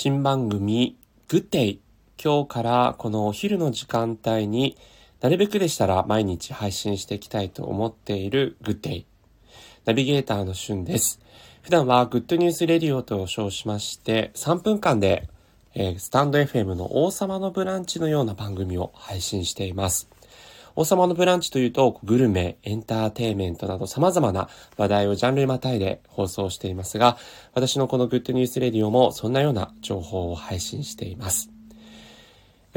新番組、 Good Day。今日からこのお昼の時間帯になるべくでしたら毎日配信していきたいと思っている Good Day。ナビゲーターのしゅんです。普段は Good News Radio と称しまして3分間で、えー、 stand.fm の王様のブランチのような番組を配信しています。王様のブランチというと、グルメ、エンターテイメントなど様々な話題をジャンルまたいで放送していますが、私のこの Good News Radio もそんなような情報を配信しています。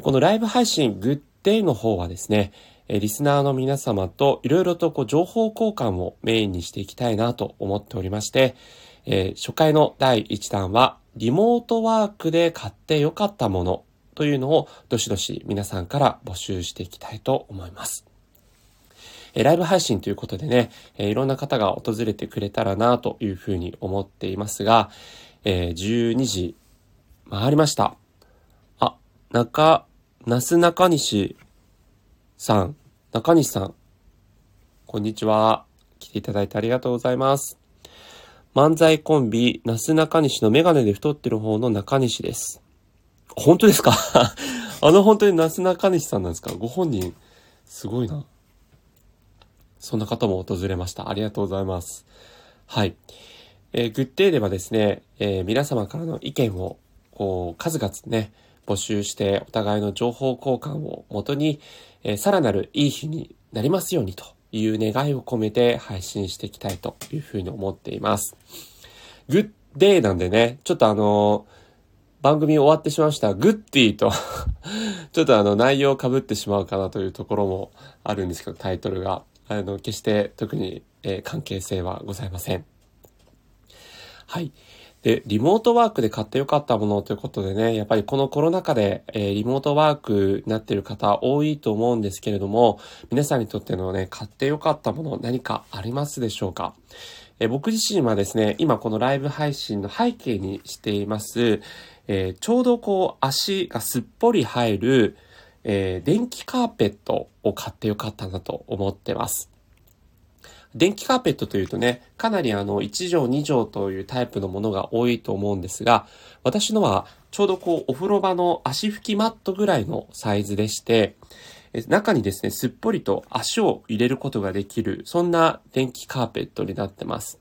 このライブ配信、グッデイの方はですね、リスナーの皆様といろいろとこう情報交換をメインにしていきたいなと思っておりまして、えー、初回の第1弾は、リモートワークで買ってよかったものというのをどしどし皆さんから募集していきたいと思います。えライブ配信ということでね、えいろんな方が訪れてくれたらなというふうに思っていますが、え、12時回りました。あ、中、なす中西さん、中西さん、こんにちは。来ていただいてありがとうございます。漫才コンビ、なす中西のメガネで太ってる方の中西です。本当ですか？あの本当になすなかにしさんなんですか？ご本人、すごいな。そんな方も訪れました。ありがとうございます。はい。えー、グッデイではですね、えー、皆様からの意見を、こう、数々ね、募集して、お互いの情報交換をもとに、えー、さらなるいい日になりますようにという願いを込めて配信していきたいというふうに思っています。グッデイなんでね、ちょっとあのー番組終わってしまいました。グッディと ちょっとあの内容を被ってしまうかなというところもあるんですけど、タイトルが。あの、決して特に、えー、関係性はございません。はい。で、リモートワークで買ってよかったものということでね、やっぱりこのコロナ禍で、えー、リモートワークになっている方多いと思うんですけれども、皆さんにとってのね、買ってよかったもの何かありますでしょうか？え、僕自身はですね、今このライブ配信の背景にしています、えー、ちょうどこう足がすっぽり入る、えー、電気カーペットを買ってよかったなと思ってます。電気カーペットというとね、かなりあの1畳2畳というタイプのものが多いと思うんですが、私のはちょうどこうお風呂場の足拭きマットぐらいのサイズでして、中にですね、すっぽりと足を入れることができる、そんな電気カーペットになってます。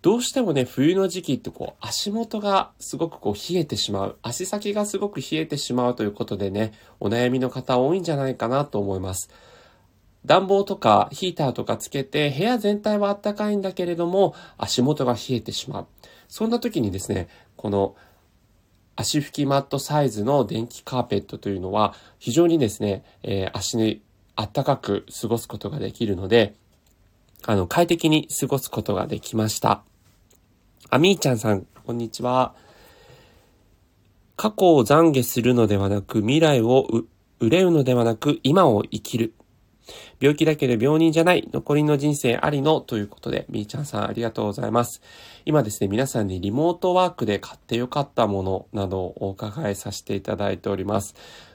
どうしてもね、冬の時期ってこう、足元がすごくこう、冷えてしまう。足先がすごく冷えてしまうということでね、お悩みの方多いんじゃないかなと思います。暖房とかヒーターとかつけて、部屋全体は暖かいんだけれども、足元が冷えてしまう。そんな時にですね、この足拭きマットサイズの電気カーペットというのは、非常にですね、えー、足に暖かく過ごすことができるので、あの、快適に過ごすことができました。あみーちゃんさん、こんにちは。過去を懺悔するのではなく、未来を憂うのではなく、今を生きる。病気だけど病人じゃない、残りの人生ありのということで、みーちゃんさんありがとうございます。今ですね、皆さんにリモートワークで買ってよかったものなどをお伺いさせていただいております。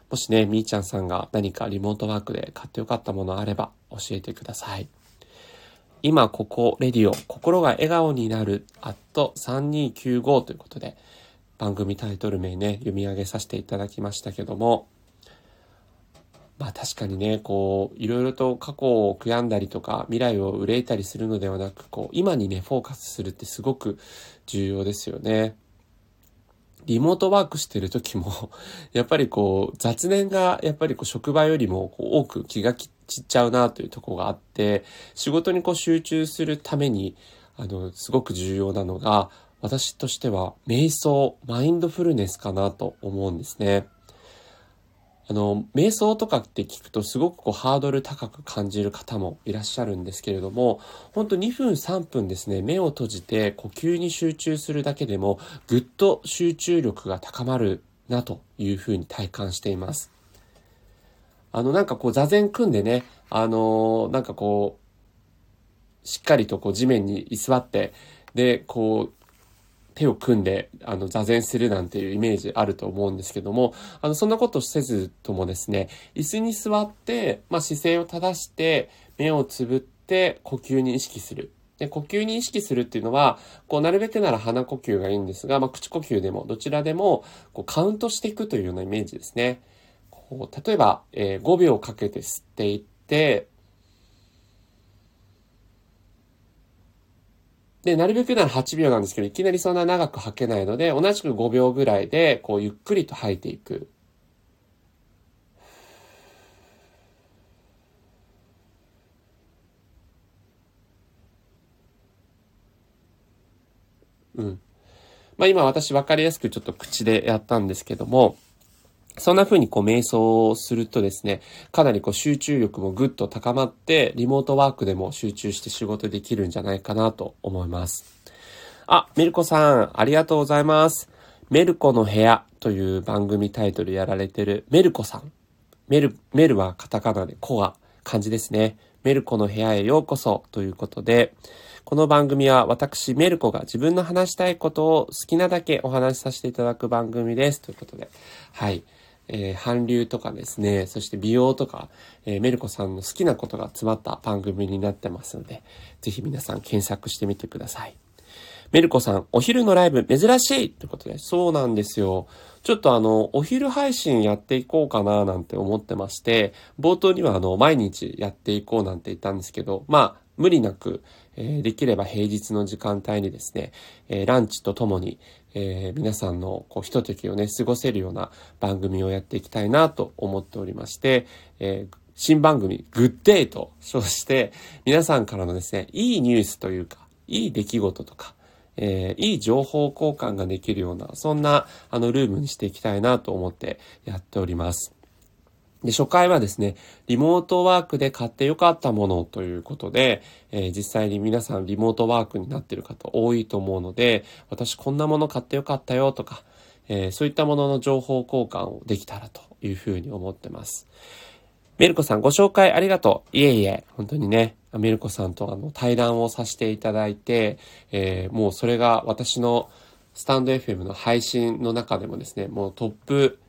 もしね、みーちゃんさんが何かリモートワークで買ってよかったものあれば教えてください。今ここレディオ、心が笑顔になる、アット3295ということで、番組タイトル名ね、読み上げさせていただきましたけども、まあ確かにね、こう、いろいろと過去を悔やんだりとか、未来を憂いたりするのではなく、こう、今にね、フォーカスするってすごく重要ですよね。リモートワークしてる時も、やっぱりこう、雑念が、やっぱりこう、職場よりもこう多く気が切って散っちゃうなというとこがあって、仕事にこう集中するために、あの、すごく重要なのが、私としては、瞑想、マインドフルネスかなと思うんですね。あの、瞑想とかって聞くとすごくこうハードル高く感じる方もいらっしゃるんですけれども、ほんと2分3分ですね、目を閉じて呼吸に集中するだけでもぐっと集中力が高まるなというふうに体感しています。あのなんかこう座禅組んでね、あのなんかこう、しっかりとこう地面に居座って、で、こう、手を組んで、あの、座禅するなんていうイメージあると思うんですけども、あの、そんなことせずともですね、椅子に座って、まあ、姿勢を正して、目をつぶって呼吸に意識する。で、呼吸に意識するっていうのは、こう、なるべくなら鼻呼吸がいいんですが、まあ、口呼吸でも、どちらでも、こう、カウントしていくというようなイメージですね。こう、例えば、えー、5秒かけて吸っていって、で、なるべくなら8秒なんですけど、いきなりそんな長く吐けないので、同じく5秒ぐらいで、こう、ゆっくりと吐いていく。うん。まあ今私分かりやすくちょっと口でやったんですけども、そんな風にこう瞑想をするとですね、かなりこう集中力もぐっと高まって、リモートワークでも集中して仕事できるんじゃないかなと思います。あ、メルコさん、ありがとうございます。メルコの部屋という番組タイトルやられてるメルコさん。メル、メルはカタカナでコは漢字ですね。メルコの部屋へようこそということで、この番組は私、メルコが自分の話したいことを好きなだけお話しさせていただく番組です。ということで、はい。えー、韓流とかですね、そして美容とか、えー、メルコさんの好きなことが詰まった番組になってますので、ぜひ皆さん検索してみてください。メルコさん、お昼のライブ珍しいってことで、そうなんですよ。ちょっとあの、お昼配信やっていこうかななんて思ってまして、冒頭にはあの、毎日やっていこうなんて言ったんですけど、まあ、無理なく、え、できれば平日の時間帯にですね、え、ランチとともに、え、皆さんのこうひとときをね、過ごせるような番組をやっていきたいなと思っておりまして、え新番組、グッデイと称して、皆さんからのですね、いいニュースというか、いい出来事とか、えいい情報交換ができるような、そんな、あの、ルームにしていきたいなと思ってやっております。で、初回はですね、リモートワークで買ってよかったものということで、えー、実際に皆さんリモートワークになってる方多いと思うので、私こんなもの買ってよかったよとか、えー、そういったものの情報交換をできたらというふうに思ってます。メルコさんご紹介ありがとう。いえいえ、本当にね、メルコさんとあの対談をさせていただいて、えー、もうそれが私のスタンド FM の配信の中でもですね、もうトップ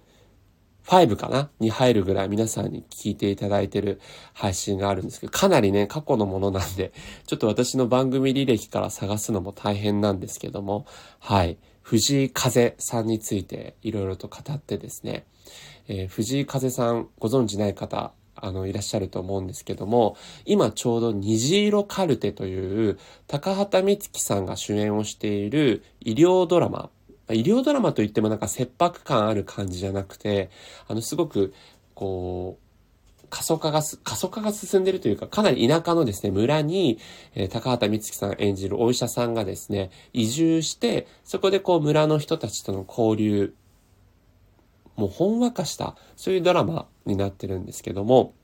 5かな？に入るぐらい皆さんに聞いていただいてる配信があるんですけど、かなりね、過去のものなんで、ちょっと私の番組履歴から探すのも大変なんですけども、はい。藤井風さんについていろいろと語ってですね、えー、藤井風さんご存知ない方、あの、いらっしゃると思うんですけども、今ちょうど虹色カルテという高畑充希さんが主演をしている医療ドラマ医療ドラマといってもなんか切迫感ある感じじゃなくて、あの、すごく、こう、過疎化がす過疎化が進んでるというか、かなり田舎のですね、村に、えー、高畑充希さん演じるお医者さんがですね、移住して、そこでこう村の人たちとの交流、もうほんわかした、そういうドラマになってるんですけども、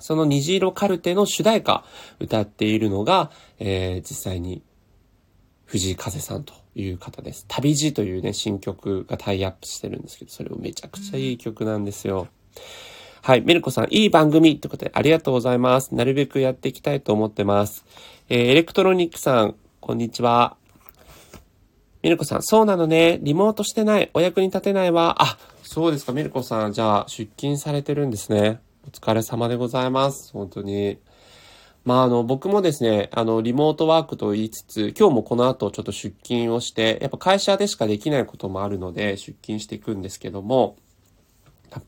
その虹色カルテの主題歌歌っているのが、えー、実際に藤井風さんという方です。旅路というね、新曲がタイアップしてるんですけど、それもめちゃくちゃいい曲なんですよ。はい。メルコさん、いい番組ってことでありがとうございます。なるべくやっていきたいと思ってます。えー、エレクトロニックさん、こんにちは。メルコさん、そうなのね。リモートしてない。お役に立てないわ。あ、そうですか。メルコさん、じゃあ、出勤されてるんですね。お疲れ様でございます。本当に。まあ、あの、僕もですね、あの、リモートワークと言いつつ、今日もこの後ちょっと出勤をして、やっぱ会社でしかできないこともあるので、出勤していくんですけども、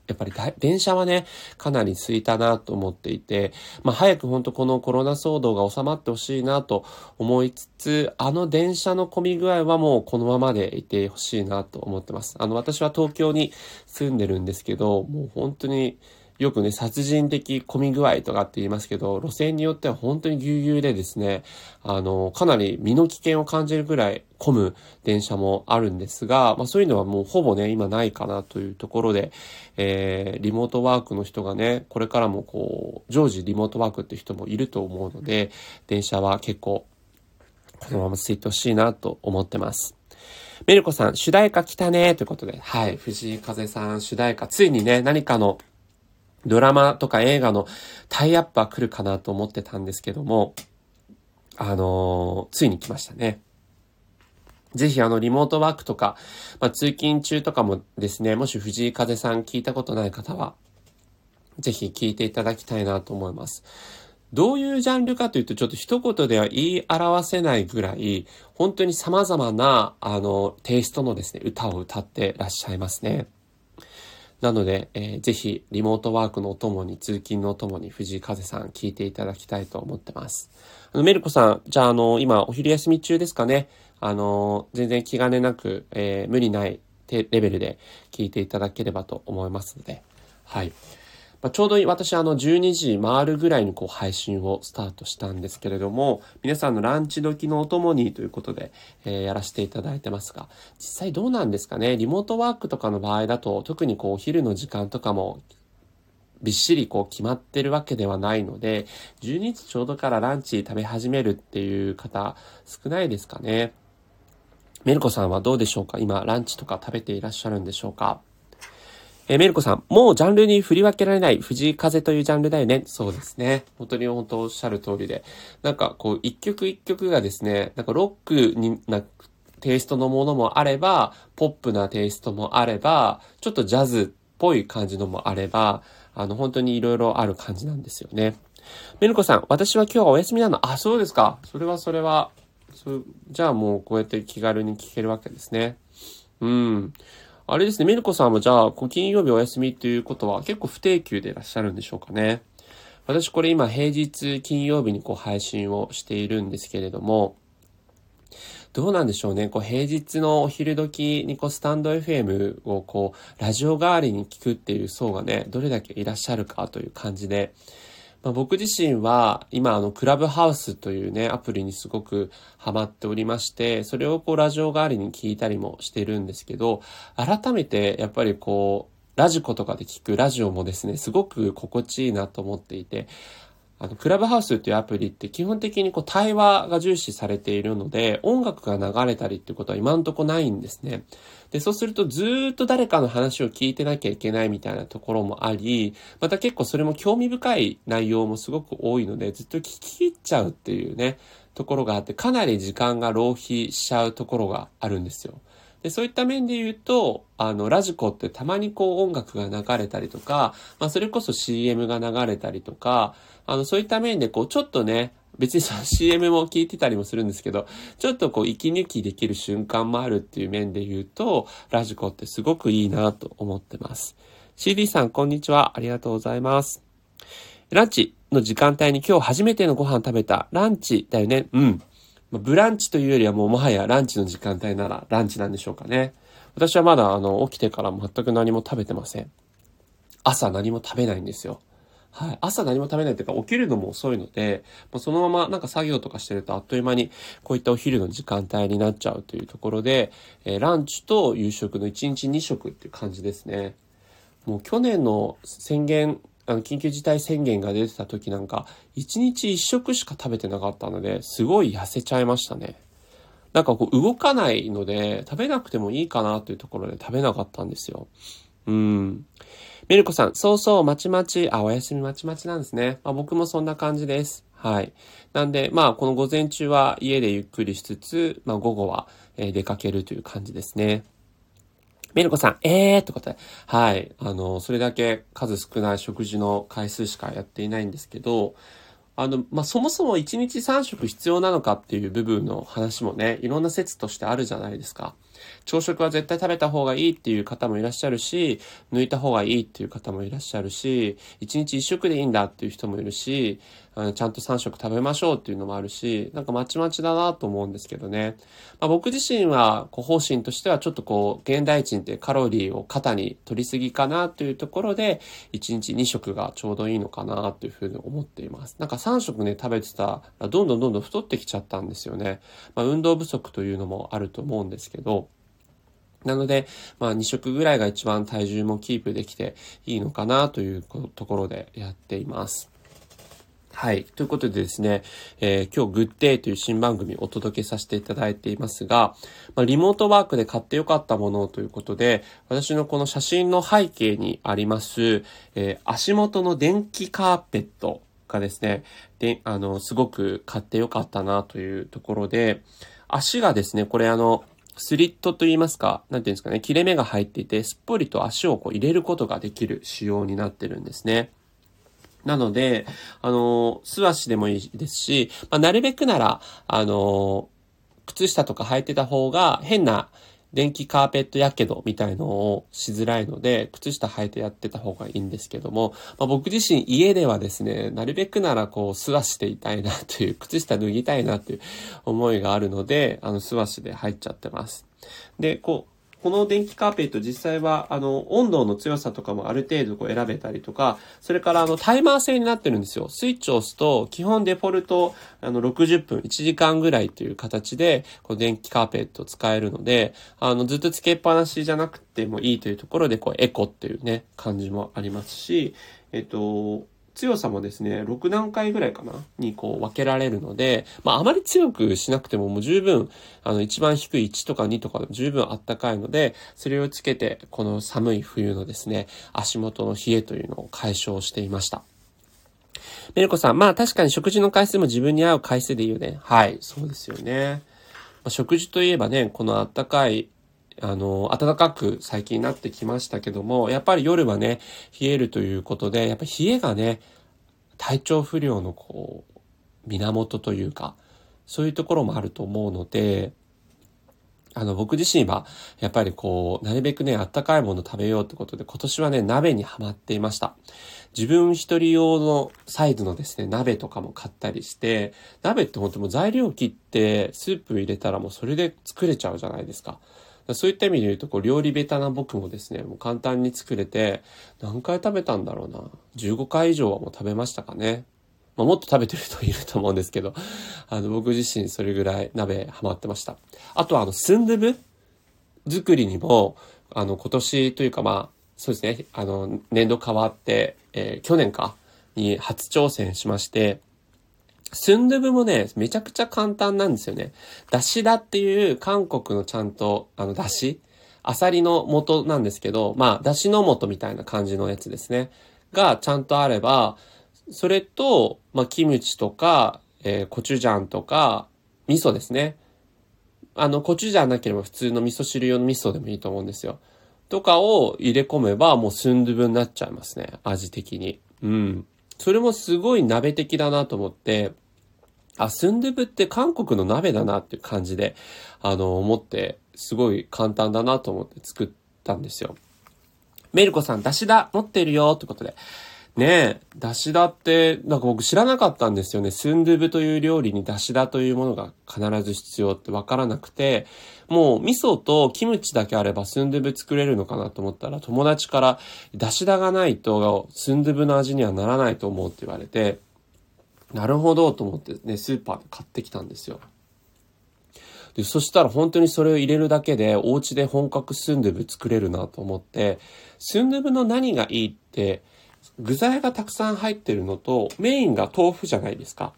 やっぱり電車はね、かなり空いたなと思っていて、まあ早く本当このコロナ騒動が収まってほしいなと思いつつ、あの電車の混み具合はもうこのままでいてほしいなと思ってます。あの私は東京に住んでるんですけど、もう本当によくね、殺人的混み具合とかって言いますけど、路線によっては本当にぎゅうぎゅうでですね、あの、かなり身の危険を感じるぐらい混む電車もあるんですが、まあそういうのはもうほぼね、今ないかなというところで、えー、リモートワークの人がね、これからもこう、常時リモートワークって人もいると思うので、電車は結構、このままついてほしいなと思ってます。メルコさん、主題歌来たねということで、はい、藤井風さん主題歌、ついにね、何かのドラマとか映画のタイアップは来るかなと思ってたんですけども、あのー、ついに来ましたね。ぜひあのリモートワークとか、まあ、通勤中とかもですね、もし藤井風さん聞いたことない方は、ぜひ聞いていただきたいなと思います。どういうジャンルかというと、ちょっと一言では言い表せないぐらい、本当に様々な、あの、テイストのですね、歌を歌ってらっしゃいますね。なので、えー、ぜひ、リモートワークのお供に、通勤のお供に、藤井風さん聞いていただきたいと思ってます。あの、メルコさん、じゃあ、あの、今、お昼休み中ですかね。あの、全然気兼ねなく、えー、無理ないレベルで聞いていただければと思いますので、はい。まあ、ちょうど私あの12時回るぐらいにこう配信をスタートしたんですけれども、皆さんのランチ時のお供にということで、えー、やらせていただいてますが、実際どうなんですかね？リモートワークとかの場合だと、特にこうお昼の時間とかもびっしりこう決まってるわけではないので、12時ちょうどからランチ食べ始めるっていう方少ないですかね？メルコさんはどうでしょうか？今ランチとか食べていらっしゃるんでしょうか？えー、メルコさん、もうジャンルに振り分けられない藤井風というジャンルだよね。そうですね。本当に本当おっしゃる通りで。なんかこう、一曲一曲がですね、なんかロックにな、テイストのものもあれば、ポップなテイストもあれば、ちょっとジャズっぽい感じのもあれば、あの、本当に色々ある感じなんですよね。メルコさん、私は今日はお休みなの。あ、そうですか。それはそれは。そじゃあもうこうやって気軽に聞けるわけですね。うん。あれですね、メルコさんもじゃあ、金曜日お休みっていうことは結構不定休でいらっしゃるんでしょうかね。私これ今平日金曜日にこう配信をしているんですけれども、どうなんでしょうね。こう平日のお昼時にこうスタンド FM をこうラジオ代わりに聞くっていう層がね、どれだけいらっしゃるかという感じで、まあ、僕自身は今あのクラブハウスというねアプリにすごくハマっておりましてそれをこうラジオ代わりに聞いたりもしてるんですけど改めてやっぱりこうラジコとかで聞くラジオもですねすごく心地いいなと思っていてあの、クラブハウスっていうアプリって基本的にこう対話が重視されているので、音楽が流れたりってことは今んとこないんですね。で、そうするとずっと誰かの話を聞いてなきゃいけないみたいなところもあり、また結構それも興味深い内容もすごく多いので、ずっと聞き切っちゃうっていうね、ところがあって、かなり時間が浪費しちゃうところがあるんですよ。で、そういった面で言うと、あの、ラジコってたまにこう音楽が流れたりとか、まあそれこそ CM が流れたりとか、あの、そういった面でこうちょっとね、別にその CM も聞いてたりもするんですけど、ちょっとこう息抜きできる瞬間もあるっていう面で言うと、ラジコってすごくいいなと思ってます。CD さん、こんにちは。ありがとうございます。ランチの時間帯に今日初めてのご飯食べた。ランチだよね。うん。ブランチというよりはもうもはやランチの時間帯ならランチなんでしょうかね。私はまだあの起きてから全く何も食べてません。朝何も食べないんですよ。はい。朝何も食べないというか起きるのも遅いので、もうそのままなんか作業とかしてるとあっという間にこういったお昼の時間帯になっちゃうというところで、えー、ランチと夕食の1日2食っていう感じですね。もう去年の宣言あの、緊急事態宣言が出てた時なんか、1日1食しか食べてなかったので、すごい痩せちゃいましたね。なんかこう動かないので、食べなくてもいいかなというところで食べなかったんですよ。うん。メルコさん、そうそう、まちまち、あ、お休みまちまちなんですね。まあ、僕もそんな感じです。はい。なんで、まあ、この午前中は家でゆっくりしつつ、まあ、午後は、え出かけるという感じですね。メルコさん、えーってことで、はい。あの、それだけ数少ない食事の回数しかやっていないんですけど、あの、まあ、そもそも1日3食必要なのかっていう部分の話もね、いろんな説としてあるじゃないですか。朝食は絶対食べた方がいいっていう方もいらっしゃるし、抜いた方がいいっていう方もいらっしゃるし、1日1食でいいんだっていう人もいるし、あのちゃんと3食食べましょうっていうのもあるし、なんかまちまちだなと思うんですけどね。まあ、僕自身は、こう方針としてはちょっとこう、現代人ってカロリーを肩に取りすぎかなというところで、1日2食がちょうどいいのかなというふうに思っています。なんか3食ね、食べてたら、どんどんどんどん太ってきちゃったんですよね。まあ、運動不足というのもあると思うんですけど、なので、まあ2食ぐらいが一番体重もキープできていいのかなというところでやっています。はい。ということでですね、えー、今日グッデイという新番組をお届けさせていただいていますが、まあ、リモートワークで買ってよかったものということで、私のこの写真の背景にあります、えー、足元の電気カーペットがですね、で、あの、すごく買ってよかったなというところで、足がですね、これあの、スリットと言いますか、なんていうんですかね、切れ目が入っていて、すっぽりと足をこう入れることができる仕様になってるんですね。なので、あの、素足でもいいですし、まあ、なるべくなら、あの、靴下とか履いてた方が変な電気カーペットやけどみたいのをしづらいので、靴下履いてやってた方がいいんですけども、まあ、僕自身家ではですね、なるべくならこう素足ていたいなという、靴下脱ぎたいなという思いがあるので、あの素足で入っちゃってます。で、こう、この電気カーペット実際は、あの、温度の強さとかもある程度こう選べたりとか、それからあの、タイマー制になってるんですよ。スイッチを押すと、基本デフォルト、あの、60分、1時間ぐらいという形で、こう、電気カーペット使えるので、あの、ずっとつけっぱなしじゃなくてもいいというところで、こう、エコっていうね、感じもありますし、えっと、強さもですね、6段階ぐらいかなにこう分けられるので、まああまり強くしなくてももう十分、あの一番低い1とか2とか十分あったかいので、それをつけてこの寒い冬のですね、足元の冷えというのを解消していました。メルコさん、まあ確かに食事の回数も自分に合う回数でいいよね。はい、そうですよね。まあ、食事といえばね、このあったかいあの、暖かく最近なってきましたけども、やっぱり夜はね、冷えるということで、やっぱ冷えがね、体調不良のこう、源というか、そういうところもあると思うので、あの、僕自身は、やっぱりこう、なるべくね、あったかいもの食べようってことで、今年はね、鍋にハマっていました。自分一人用のサイズのですね、鍋とかも買ったりして、鍋って本当もう材料切って、スープ入れたらもうそれで作れちゃうじゃないですか。そういった意味で言うと、こう、料理ベタな僕もですね、もう簡単に作れて、何回食べたんだろうな。15回以上はもう食べましたかね。まあ、もっと食べてる人いると思うんですけど、あの、僕自身それぐらい鍋ハマってました。あとは、あの、スンドゥブ作りにも、あの、今年というかまあ、そうですね、あの、年度変わって、えー、去年か、に初挑戦しまして、スンドゥブもね、めちゃくちゃ簡単なんですよね。だしだっていう韓国のちゃんと、あの、だしアサリの素なんですけど、まあ、だしの素みたいな感じのやつですね。がちゃんとあれば、それと、まあ、キムチとか、えー、コチュジャンとか、味噌ですね。あの、コチュジャンなければ普通の味噌汁用の味噌でもいいと思うんですよ。とかを入れ込めばもうスンドゥブになっちゃいますね。味的に。うん。それもすごい鍋的だなと思って、あ、スンドゥブって韓国の鍋だなっていう感じで、あの、思って、すごい簡単だなと思って作ったんですよ。メルコさん、だしだ持ってるよってことで。ねえ、だしだって、なんか僕知らなかったんですよね。スンドゥブという料理にだしだというものが必ず必要ってわからなくて、もう味噌とキムチだけあればスンドゥブ作れるのかなと思ったら友達から、だしだがないとスンドゥブの味にはならないと思うって言われて、なるほどと思ってね、スーパーで買ってきたんですよ。で、そしたら本当にそれを入れるだけで、お家で本格スンドゥブ作れるなと思って、スンドゥブの何がいいって、具材がたくさん入ってるのと、メインが豆腐じゃないですか。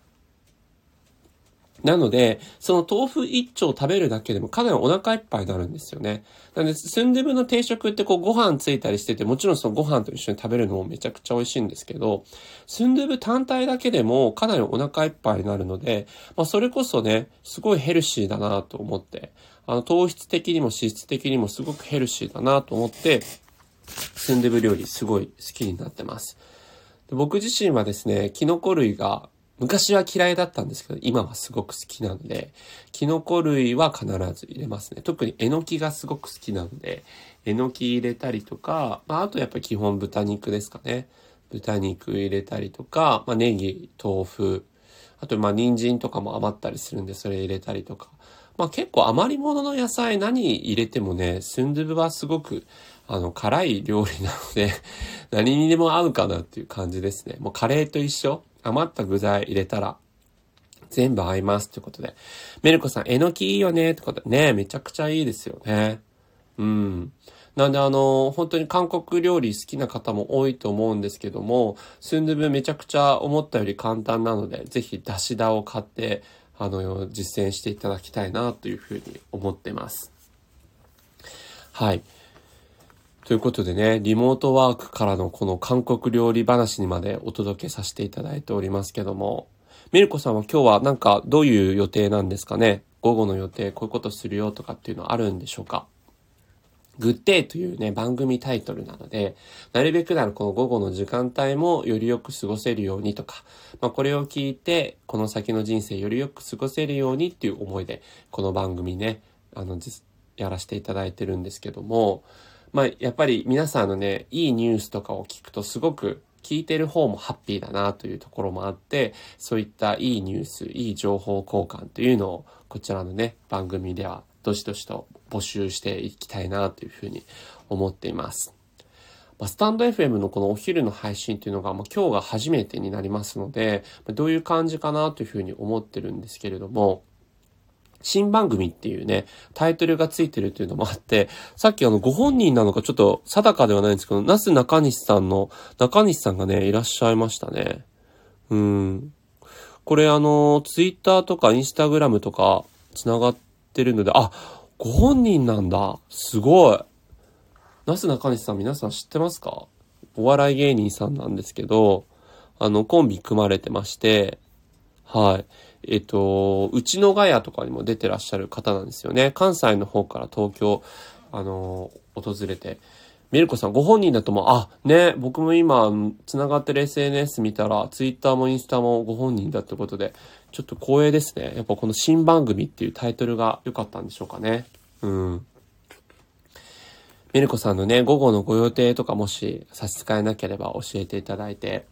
なので、その豆腐一丁食べるだけでもかなりお腹いっぱいになるんですよね。なので、スンドゥブの定食ってこうご飯ついたりしてて、もちろんそのご飯と一緒に食べるのもめちゃくちゃ美味しいんですけど、スンドゥブ単体だけでもかなりお腹いっぱいになるので、まあそれこそね、すごいヘルシーだなと思って、あの糖質的にも脂質的にもすごくヘルシーだなと思って、スンドゥブ料理すごい好きになってます。で僕自身はですね、キノコ類が昔は嫌いだったんですけど、今はすごく好きなので、キノコ類は必ず入れますね。特にえのきがすごく好きなので、えのき入れたりとか、まあ、あとやっぱ基本豚肉ですかね。豚肉入れたりとか、まあ、ネギ、豆腐、あとまあ人参とかも余ったりするんでそれ入れたりとか。まあ結構余り物の野菜何入れてもね、スンドゥブはすごくあの辛い料理なので 何にでも合うかなっていう感じですね。もうカレーと一緒。余った具材入れたら、全部合いますってことで。メルコさん、えのきいいよねってことで。ねめちゃくちゃいいですよね。うん。なんであの、本当に韓国料理好きな方も多いと思うんですけども、スンドゥブめちゃくちゃ思ったより簡単なので、ぜひダシダを買って、あの、実践していただきたいなというふうに思ってます。はい。ということでね、リモートワークからのこの韓国料理話にまでお届けさせていただいておりますけども、ミルコさんは今日はなんかどういう予定なんですかね？午後の予定、こういうことするよとかっていうのはあるんでしょうか？グッデイというね、番組タイトルなので、なるべくならこの午後の時間帯もよりよく過ごせるようにとか、まあこれを聞いて、この先の人生よりよく過ごせるようにっていう思いで、この番組ね、あの、やらせていただいてるんですけども、まあやっぱり皆さんのね、いいニュースとかを聞くとすごく聞いてる方もハッピーだなというところもあって、そういったいいニュース、いい情報交換というのを、こちらのね、番組ではどしどしと募集していきたいなというふうに思っています。まスタンド FM のこのお昼の配信というのが、ま、今日が初めてになりますので、どういう感じかなというふうに思ってるんですけれども、新番組っていうね、タイトルがついてるっていうのもあって、さっきあの、ご本人なのかちょっと定かではないんですけど、なす中西さんの、中西さんがね、いらっしゃいましたね。うん。これあの、ツイッターとかインスタグラムとか、繋がってるので、あ、ご本人なんだ。すごい。なす中西さん皆さん知ってますか？お笑い芸人さんなんですけど、あの、コンビ組まれてまして、はい。えっと、うちのガヤとかにも出てらっしゃる方なんですよね。関西の方から東京、あの、訪れて。メルコさん、ご本人だとも、あ、ね、僕も今、繋がってる SNS 見たら、ツイッターもインスタもご本人だってことで、ちょっと光栄ですね。やっぱこの新番組っていうタイトルが良かったんでしょうかね。うん。メルコさんのね、午後のご予定とかもし差し支えなければ教えていただいて、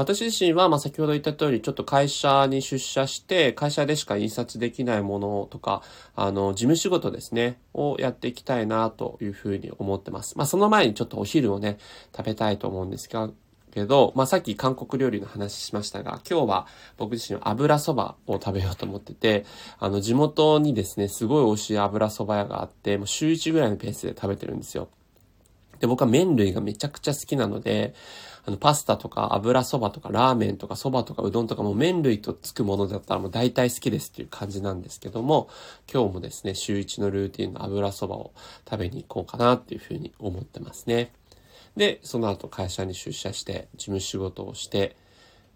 私自身は、ま、先ほど言った通り、ちょっと会社に出社して、会社でしか印刷できないものとか、あの、事務仕事ですね、をやっていきたいな、というふうに思ってます。まあ、その前にちょっとお昼をね、食べたいと思うんですが、けど、まあ、さっき韓国料理の話しましたが、今日は僕自身油そばを食べようと思ってて、あの、地元にですね、すごい美味しい油そば屋があって、もう週1ぐらいのペースで食べてるんですよ。で、僕は麺類がめちゃくちゃ好きなので、あの、パスタとか油そばとかラーメンとかそばとかうどんとかも麺類とつくものだったらもう大体好きですっていう感じなんですけども、今日もですね、週1のルーティンの油そばを食べに行こうかなっていうふうに思ってますね。で、その後会社に出社して事務仕事をして、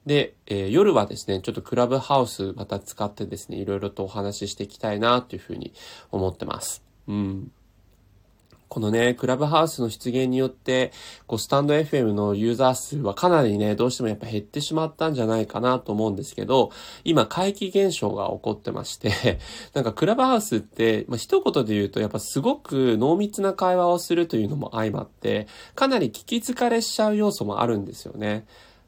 で、えー、夜はですね、ちょっとクラブハウスまた使ってですね、いろいろとお話ししていきたいなというふうに思ってます。うん。このね、クラブハウスの出現によって、こう、スタンド FM のユーザー数はかなりね、どうしてもやっぱ減ってしまったんじゃないかなと思うんですけど、今、怪奇現象が起こってまして、なんかクラブハウスって、まあ、一言で言うと、やっぱすごく濃密な会話をするというのも相まって、かなり聞き疲れしちゃう要素もあるんですよね。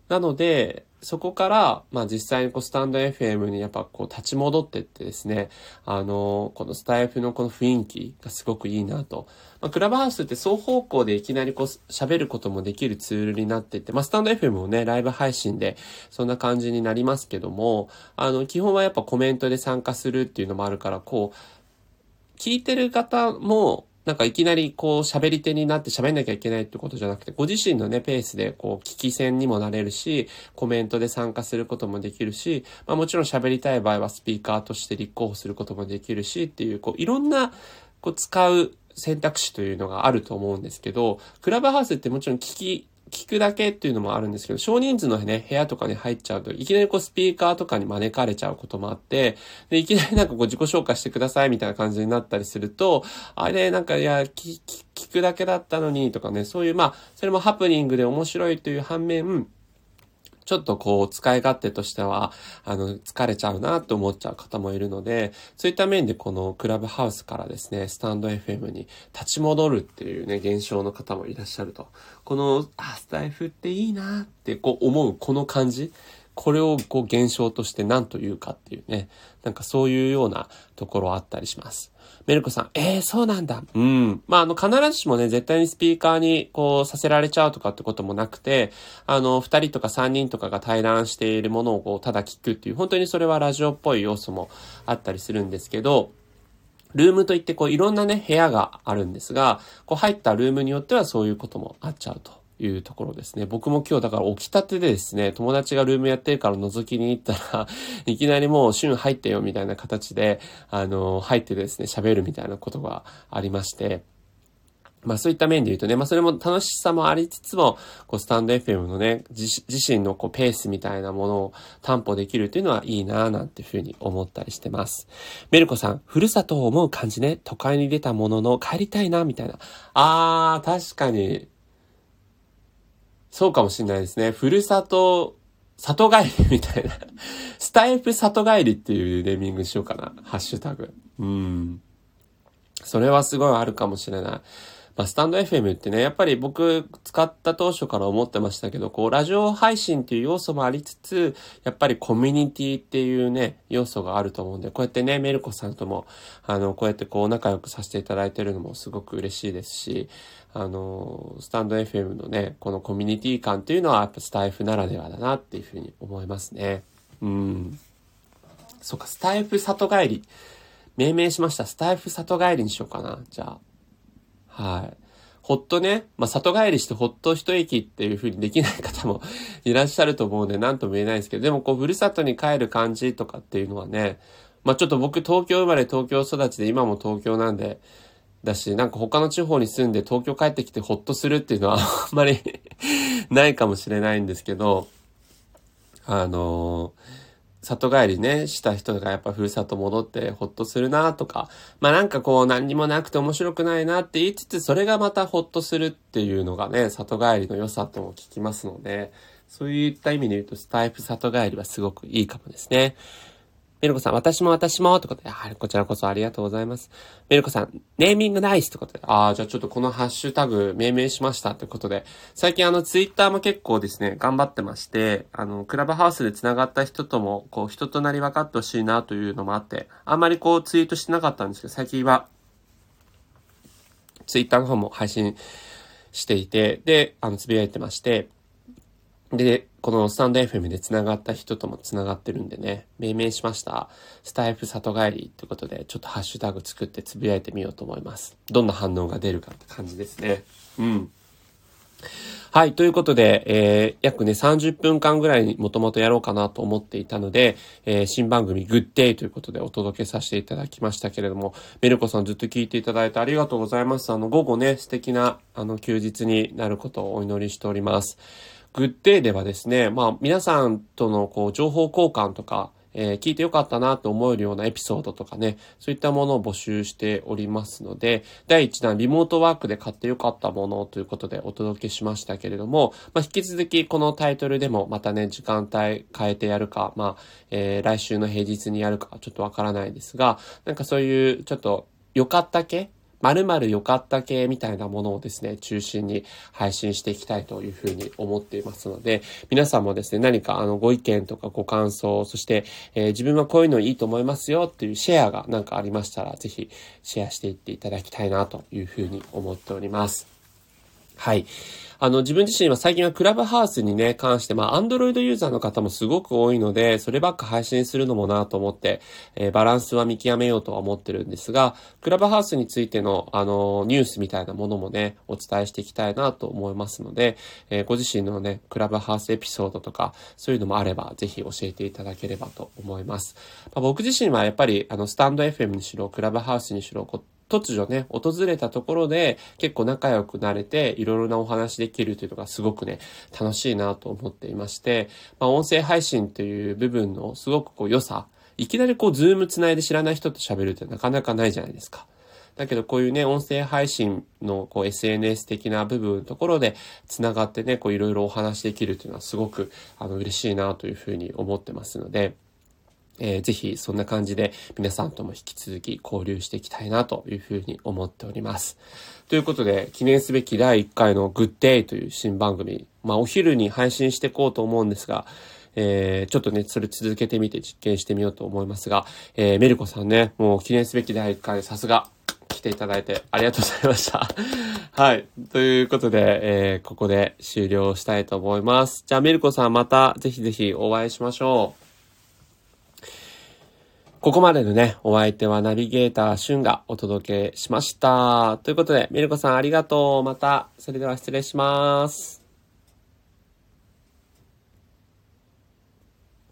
なので、そこから、まあ実際にこうスタンド FM にやっぱこう立ち戻ってってですね、あの、このスタイフのこの雰囲気がすごくいいなと。まあ、クラブハウスって双方向でいきなりこう喋ることもできるツールになってて、まあスタンド FM もね、ライブ配信でそんな感じになりますけども、あの、基本はやっぱコメントで参加するっていうのもあるから、こう、聞いてる方も、なんかいきなりこう喋り手になって喋んなきゃいけないってことじゃなくて、ご自身のね、ペースでこう聞き戦にもなれるし、コメントで参加することもできるし、まあもちろん喋りたい場合はスピーカーとして立候補することもできるしっていう、こういろんなこう使う選択肢というのがあると思うんですけど、クラブハウスってもちろん聞き聞くだけっていうのもあるんですけど、少人数のね、部屋とかに入っちゃうと、いきなりこうスピーカーとかに招かれちゃうこともあって、で、いきなり なんかこう自己紹介してくださいみたいな感じになったりすると、あれ、なんか、いや、聞くだけだったのにとかね、そういう、まあ、それもハプニングで面白いという反面、ちょっとこう、使い勝手としては、あの、疲れちゃうなと思っちゃう方もいるので、そういった面でこのクラブハウスからですね、スタンド FM に立ち戻るっていうね、現象の方もいらっしゃると。この、あ、スタイフっていいなってこう思うこの感じ。これをこう現象として何というかっていうね、なんかそういうようなところあったりします。メルコさん、ええー、そうなんだ。うん。まあ、あの、必ずしもね、絶対にスピーカーに、こう、させられちゃうとかってこともなくて、あの、二人とか三人とかが対談しているものを、こう、ただ聞くっていう、本当にそれはラジオっぽい要素もあったりするんですけど、ルームといって、こう、いろんなね、部屋があるんですが、こう、入ったルームによってはそういうこともあっちゃうと。いうところですね。僕も今日だから起きたてでですね、友達がルームやってるから覗きに行ったら いきなりもう旬入ってよみたいな形で、あの、入ってですね、喋るみたいなことがありまして、まあそういった面で言うとね、まあそれも楽しさもありつつも、こうスタンド FM のね、自身のこうペースみたいなものを担保できるっていうのはいいなぁなんていうふうに思ったりしてます。メルコさん、ふるさとを思う感じね、都会に出たものの帰りたいな、みたいな。あー、確かに、そうかもしれないですね。ふるさと、里帰りみたいな。スタイフ里帰りっていうネーミングしようかな。ハッシュタグ。うん。それはすごいあるかもしれない。まあ、スタンド FM ってね、やっぱり僕使った当初から思ってましたけど、こう、ラジオ配信っていう要素もありつつ、やっぱりコミュニティっていうね、要素があると思うんで、こうやってね、メルコさんとも、あの、こうやってこう、仲良くさせていただいてるのもすごく嬉しいですし、あの、スタンド FM のね、このコミュニティ感っていうのは、やっぱスタイフならではだなっていうふうに思いますね。うん。そっか、スタイフ里帰り。命名しました。スタイフ里帰りにしようかな。じゃあ。はい。ほっとね、まあ、里帰りしてほっと一息っていう風にできない方も いらっしゃると思うんで、なんとも言えないですけど、でもこう、ふるさとに帰る感じとかっていうのはね、まあ、ちょっと僕東京生まれ東京育ちで今も東京なんで、だし、なんか他の地方に住んで東京帰ってきてほっとするっていうのはあんまり ないかもしれないんですけど、あの里帰りね、した人がやっぱふるさと戻ってほっとするなとか、まあなんかこう何にもなくて面白くないなって言いつつ、それがまたほっとするっていうのがね、里帰りの良さとも聞きますので、そういった意味で言うとスタイプ里帰りはすごくいいかもですね。メルコさん、私も私もってことで、はい、こちらこそありがとうございます。メルコさん、ネーミングナイスってことで、ああ、じゃあちょっとこのハッシュタグ命名しましたってことで、最近あのツイッターも結構ですね、頑張ってまして、あの、クラブハウスで繋がった人とも、こう、人となり分かってほしいなというのもあって、あんまりこうツイートしてなかったんですけど、最近は、ツイッターの方も配信していて、で、あの、つぶやいてまして、で、このスタンド FM で繋がった人とも繋がってるんでね、命名しました。スタイフ里帰りってことで、ちょっとハッシュタグ作ってつぶやいてみようと思います。どんな反応が出るかって感じですね。うん。はい。ということで、えー、約ね、30分間ぐらいにもともとやろうかなと思っていたので、えー、新番組、グッデイということでお届けさせていただきましたけれども、メルコさんずっと聞いていただいてありがとうございます。あの、午後ね、素敵な、あの、休日になることをお祈りしております。グッデイではですね、まあ皆さんとのこう情報交換とか、えー、聞いてよかったなと思えるようなエピソードとかね、そういったものを募集しておりますので、第1弾リモートワークで買ってよかったものということでお届けしましたけれども、まあ、引き続きこのタイトルでもまたね、時間帯変えてやるか、まあ、えー、来週の平日にやるかちょっとわからないですが、なんかそういうちょっと良かった系〇〇良かった系みたいなものをですね、中心に配信していきたいというふうに思っていますので、皆さんもですね、何かあのご意見とかご感想、そして、えー、自分はこういうのいいと思いますよっていうシェアがなんかありましたら、ぜひシェアしていっていただきたいなというふうに思っております。はい。あの、自分自身は最近はクラブハウスにね、関して、まあ、アンドロイドユーザーの方もすごく多いので、そればっか配信するのもなと思って、えー、バランスは見極めようとは思ってるんですが、クラブハウスについての、あの、ニュースみたいなものもね、お伝えしていきたいなと思いますので、えー、ご自身のね、クラブハウスエピソードとか、そういうのもあれば、ぜひ教えていただければと思います。まあ、僕自身はやっぱり、あの、スタンド FM にしろ、クラブハウスにしろ、突如ね、訪れたところで結構仲良くなれて、いろいろなお話できるというのがすごくね、楽しいなと思っていまして、まあ、音声配信という部分のすごくこう良さ、いきなりこう、ズーム繋いで知らない人と喋るってなかなかないじゃないですか。だけどこういうね、音声配信のこう SNS 的な部分のところで繋がってね、こういろいろお話できるっていうのはすごくあの嬉しいなというふうに思ってますので、えー、ぜひそんな感じで皆さんとも引き続き交流していきたいなというふうに思っております。ということで、記念すべき第1回のグッデイという新番組、まあお昼に配信していこうと思うんですが、えー、ちょっとね、それ続けてみて実験してみようと思いますが、えー、メルコさんね、もう記念すべき第1回さすが来ていただいてありがとうございました。はい。ということで、えー、ここで終了したいと思います。じゃあ、メルコさんまたぜひぜひお会いしましょう。ここまでのね、お相手はナビゲーターシュンがお届けしました。ということで、ミルコさんありがとう。また、それでは失礼します。